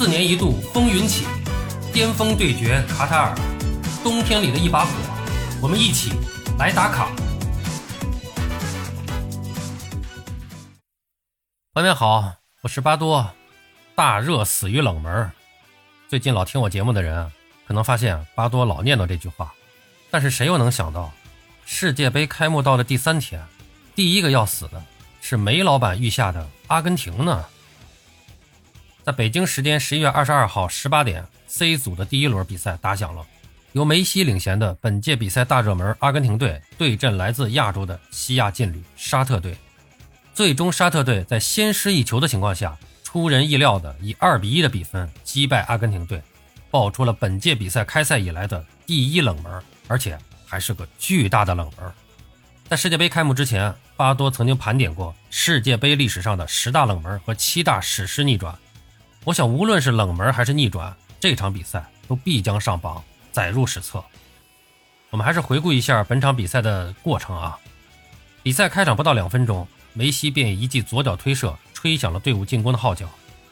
四年一度风云起，巅峰对决卡塔尔，冬天里的一把火，我们一起来打卡。朋友们好，我是巴多。大热死于冷门。最近老听我节目的人，可能发现巴多老念叨这句话，但是谁又能想到，世界杯开幕到了第三天，第一个要死的是梅老板御下的阿根廷呢？北京时间十一月二十二号十八点，C 组的第一轮比赛打响了，由梅西领衔的本届比赛大热门阿根廷队对阵来自亚洲的西亚劲旅沙特队。最终，沙特队在先失一球的情况下。出人意料的以二比一的比分击败阿根廷队，爆出了本届比赛开赛以来的第一冷门，而且还是个巨大的冷门。在世界杯开幕之前，巴多曾经盘点过世界杯历史上的十大冷门和七大史诗逆转。我想，无论是冷门还是逆转，这场比赛都必将上榜，载入史册。我们还是回顾一下本场比赛的过程啊。比赛开场不到两分钟，梅西便以一记左脚推射。吹响了队伍进攻的号角。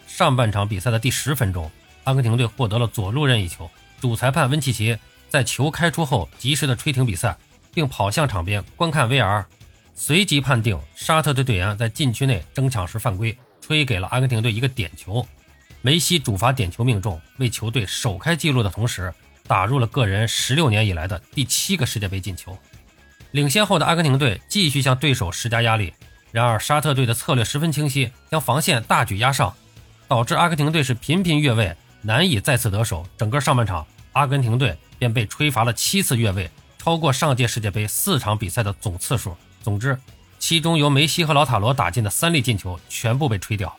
上半场比赛的第十分钟，阿根廷队获得了左路任意球。主裁判温契奇在球开出后及时的吹停比赛，并跑向场边观看 VR，随即判定沙特队队员在禁区内争抢时犯规，吹给了阿根廷队一个点球。梅西主罚点球命中，为球队首开纪录的同时，打入了个人十六年以来的第七个世界杯进球。领先后的阿根廷队继续向对手施加压力。然而，沙特队的策略十分清晰，将防线大举压上，导致阿根廷队是频频越位，难以再次得手。整个上半场，阿根廷队便被吹罚了七次越位，超过上届世界杯四场比赛的总次数。总之，其中由梅西和老塔罗打进的三粒进球全部被吹掉。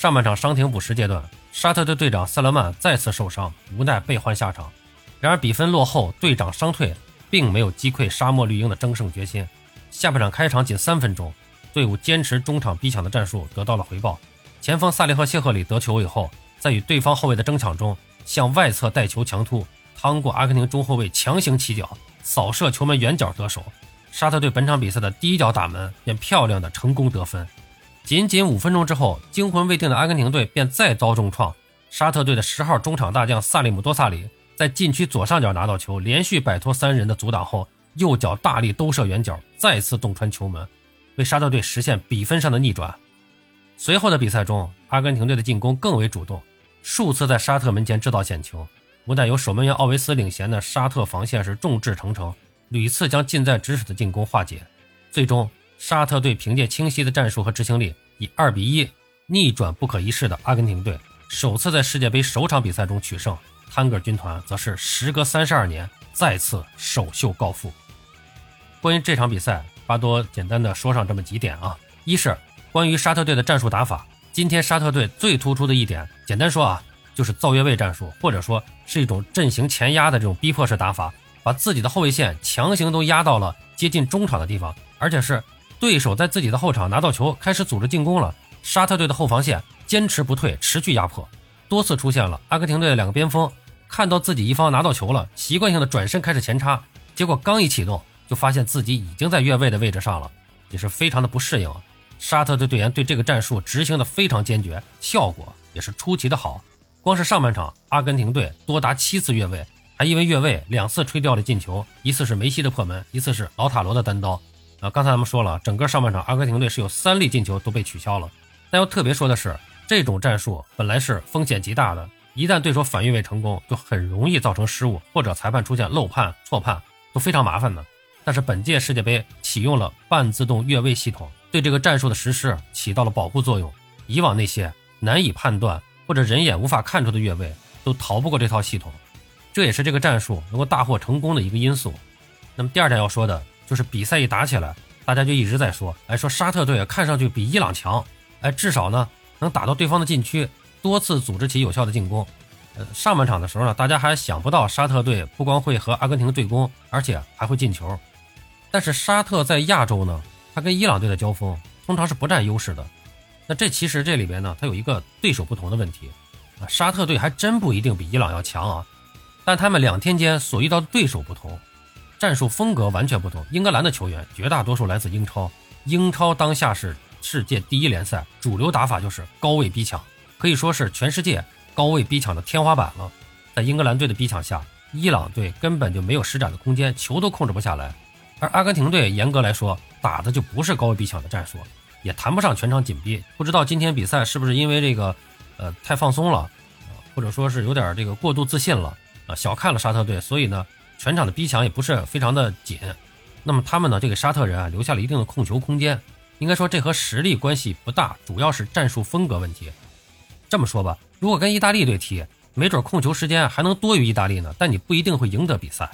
上半场伤停补时阶段，沙特队队长塞勒曼再次受伤，无奈被换下场。然而，比分落后，队长伤退，并没有击溃沙漠绿鹰的争胜决心。下半场开场仅三分钟。队伍坚持中场逼抢的战术得到了回报，前锋萨利赫谢赫里得球以后，在与对方后卫的争抢中向外侧带球强突，趟过阿根廷中后卫强行起脚扫射球门远角得手。沙特队本场比赛的第一脚打门便漂亮的成功得分。仅仅五分钟之后，惊魂未定的阿根廷队便再遭重创。沙特队的十号中场大将萨利姆多萨里在禁区左上角拿到球，连续摆脱三人的阻挡后，右脚大力兜射远角，再次洞穿球门。为沙特队实现比分上的逆转。随后的比赛中，阿根廷队的进攻更为主动，数次在沙特门前制造险球。无奈由守门员奥维斯领衔的沙特防线是众志成城，屡次将近在咫尺的进攻化解。最终，沙特队凭借清晰的战术和执行力，以二比一逆转不可一世的阿根廷队，首次在世界杯首场比赛中取胜。探戈军团则是时隔三十二年再次首秀告负。关于这场比赛。巴多简单的说上这么几点啊，一是关于沙特队的战术打法，今天沙特队最突出的一点，简单说啊，就是造越位战术，或者说是一种阵型前压的这种逼迫式打法，把自己的后卫线强行都压到了接近中场的地方，而且是对手在自己的后场拿到球开始组织进攻了，沙特队的后防线坚持不退，持续压迫，多次出现了阿根廷队的两个边锋看到自己一方拿到球了，习惯性的转身开始前插，结果刚一启动。就发现自己已经在越位的位置上了，也是非常的不适应。沙特队队员对这个战术执行的非常坚决，效果也是出奇的好。光是上半场，阿根廷队多达七次越位，还因为越位两次吹掉了进球，一次是梅西的破门，一次是老塔罗的单刀。啊，刚才咱们说了，整个上半场阿根廷队是有三粒进球都被取消了。但要特别说的是，这种战术本来是风险极大的，一旦对手反越位成功，就很容易造成失误，或者裁判出现漏判、错判，都非常麻烦的。但是本届世界杯启用了半自动越位系统，对这个战术的实施起到了保护作用。以往那些难以判断或者人眼无法看出的越位，都逃不过这套系统。这也是这个战术能够大获成功的一个因素。那么第二点要说的就是比赛一打起来，大家就一直在说，哎，说沙特队看上去比伊朗强，哎，至少呢能打到对方的禁区，多次组织起有效的进攻。呃，上半场的时候呢，大家还想不到沙特队不光会和阿根廷对攻，而且还会进球。但是沙特在亚洲呢，他跟伊朗队的交锋通常是不占优势的。那这其实这里边呢，它有一个对手不同的问题啊。沙特队还真不一定比伊朗要强啊，但他们两天间所遇到的对手不同，战术风格完全不同。英格兰的球员绝大多数来自英超，英超当下是世界第一联赛，主流打法就是高位逼抢，可以说是全世界。高位逼抢的天花板了。在英格兰队的逼抢下，伊朗队根本就没有施展的空间，球都控制不下来。而阿根廷队严格来说打的就不是高位逼抢的战术，也谈不上全场紧逼。不知道今天比赛是不是因为这个，呃，太放松了，或者说是有点这个过度自信了啊，小看了沙特队，所以呢，全场的逼抢也不是非常的紧。那么他们呢，这个沙特人啊，留下了一定的控球空间。应该说这和实力关系不大，主要是战术风格问题。这么说吧，如果跟意大利队踢，没准控球时间还能多于意大利呢，但你不一定会赢得比赛。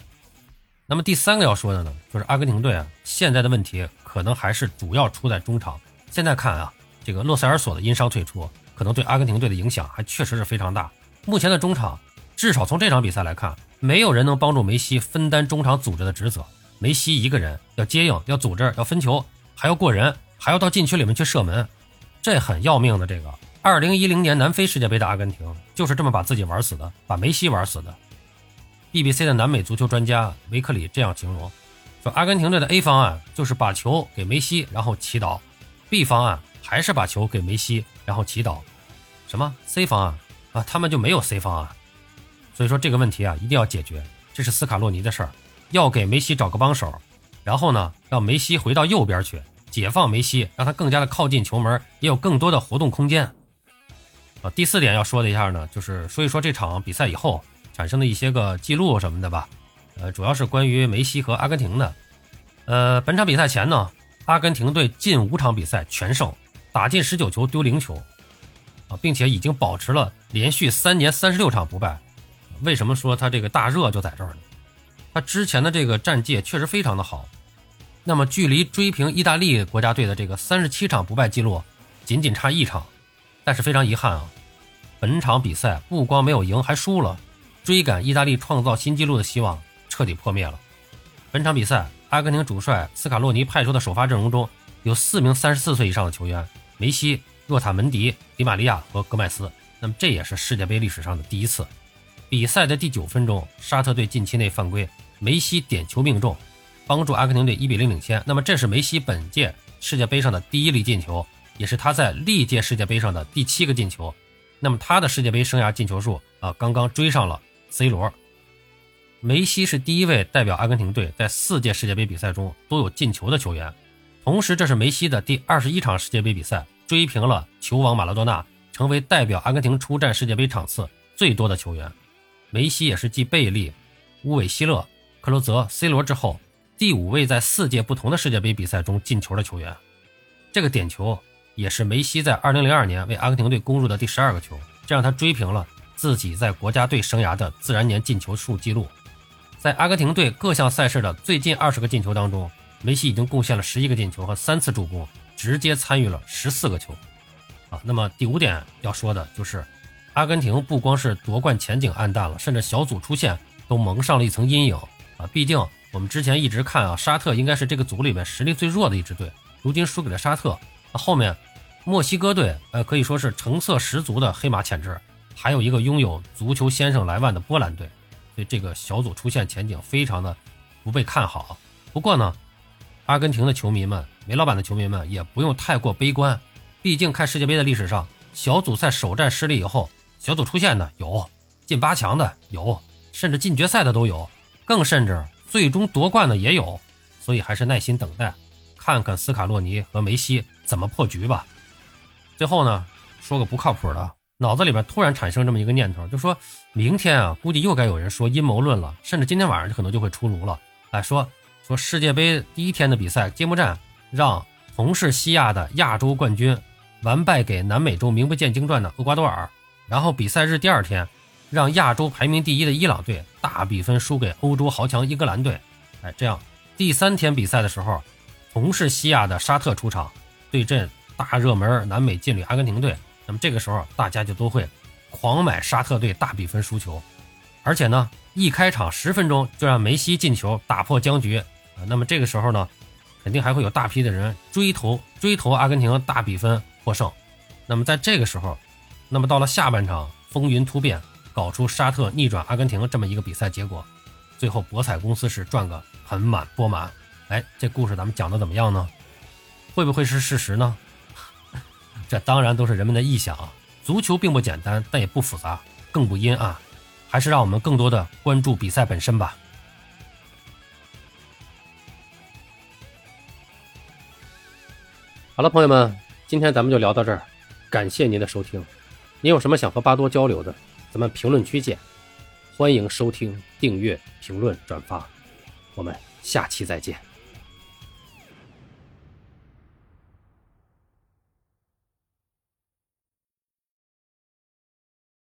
那么第三个要说的呢，就是阿根廷队啊，现在的问题可能还是主要出在中场。现在看啊，这个洛塞尔索的因伤退出，可能对阿根廷队的影响还确实是非常大。目前的中场，至少从这场比赛来看，没有人能帮助梅西分担中场组织的职责。梅西一个人要接应、要组织、要分球，还要过人，还要到禁区里面去射门，这很要命的。这个二零一零年南非世界杯的阿根廷就是这么把自己玩死的，把梅西玩死的。BBC 的南美足球专家维克里这样形容：说阿根廷队的 A 方案就是把球给梅西，然后祈祷；B 方案还是把球给梅西，然后祈祷。什么 C 方案啊？他们就没有 C 方案。所以说这个问题啊，一定要解决，这是斯卡洛尼的事儿，要给梅西找个帮手，然后呢，让梅西回到右边去，解放梅西，让他更加的靠近球门，也有更多的活动空间。啊，第四点要说的一下呢，就是说一说这场比赛以后。产生的一些个记录什么的吧，呃，主要是关于梅西和阿根廷的。呃，本场比赛前呢，阿根廷队近五场比赛全胜，打进十九球丢零球，啊，并且已经保持了连续三年三十六场不败。为什么说他这个大热就在这儿呢？他之前的这个战绩确实非常的好，那么距离追平意大利国家队的这个三十七场不败记录仅仅差一场，但是非常遗憾啊，本场比赛不光没有赢，还输了。追赶意大利创造新纪录的希望彻底破灭了。本场比赛，阿根廷主帅斯卡洛尼派出的首发阵容中有四名三十四岁以上的球员：梅西、若塔门迪、迪玛利亚和戈麦斯。那么这也是世界杯历史上的第一次。比赛的第九分钟，沙特队禁区内犯规，梅西点球命中，帮助阿根廷队一比零领先。那么这是梅西本届世界杯上的第一粒进球，也是他在历届世界杯上的第七个进球。那么他的世界杯生涯进球数啊，刚刚追上了。C 罗，梅西是第一位代表阿根廷队在四届世界杯比赛中都有进球的球员，同时这是梅西的第二十一场世界杯比赛，追平了球王马拉多纳，成为代表阿根廷出战世界杯场次最多的球员。梅西也是继贝利、乌韦希勒、克罗泽、C 罗之后第五位在四届不同的世界杯比赛中进球的球员。这个点球也是梅西在二零零二年为阿根廷队攻入的第十二个球，这让他追平了。自己在国家队生涯的自然年进球数记录，在阿根廷队各项赛事的最近二十个进球当中，梅西已经贡献了十一个进球和三次助攻，直接参与了十四个球。啊，那么第五点要说的就是，阿根廷不光是夺冠前景暗淡了，甚至小组出线都蒙上了一层阴影。啊，毕竟我们之前一直看啊，沙特应该是这个组里面实力最弱的一支队，如今输给了沙特。那后面墨西哥队，呃，可以说是成色十足的黑马潜质。还有一个拥有足球先生莱万的波兰队，所以这个小组出线前景非常的不被看好。不过呢，阿根廷的球迷们、梅老板的球迷们也不用太过悲观，毕竟看世界杯的历史上，小组赛首战失利以后，小组出线的有，进八强的有，甚至进决赛的都有，更甚至最终夺冠的也有。所以还是耐心等待，看看斯卡洛尼和梅西怎么破局吧。最后呢，说个不靠谱的。脑子里边突然产生这么一个念头，就说明天啊，估计又该有人说阴谋论了，甚至今天晚上就可能就会出炉了。哎，说说世界杯第一天的比赛揭幕战，让同是西亚的亚洲冠军完败给南美洲名不见经传的厄瓜多尔，然后比赛日第二天，让亚洲排名第一的伊朗队大比分输给欧洲豪强英格兰队。哎，这样第三天比赛的时候，同是西亚的沙特出场对阵大热门南美劲旅阿根廷队。那么这个时候，大家就都会狂买沙特队大比分输球，而且呢，一开场十分钟就让梅西进球打破僵局。那么这个时候呢，肯定还会有大批的人追投追投阿根廷大比分获胜。那么在这个时候，那么到了下半场风云突变，搞出沙特逆转阿根廷这么一个比赛结果，最后博彩公司是赚个盆满钵满。哎，这故事咱们讲的怎么样呢？会不会是事实呢？这当然都是人们的臆想，足球并不简单，但也不复杂。更不阴暗，还是让我们更多的关注比赛本身吧。好了，朋友们，今天咱们就聊到这儿，感谢您的收听。您有什么想和巴多交流的，咱们评论区见。欢迎收听、订阅、评论、转发，我们下期再见。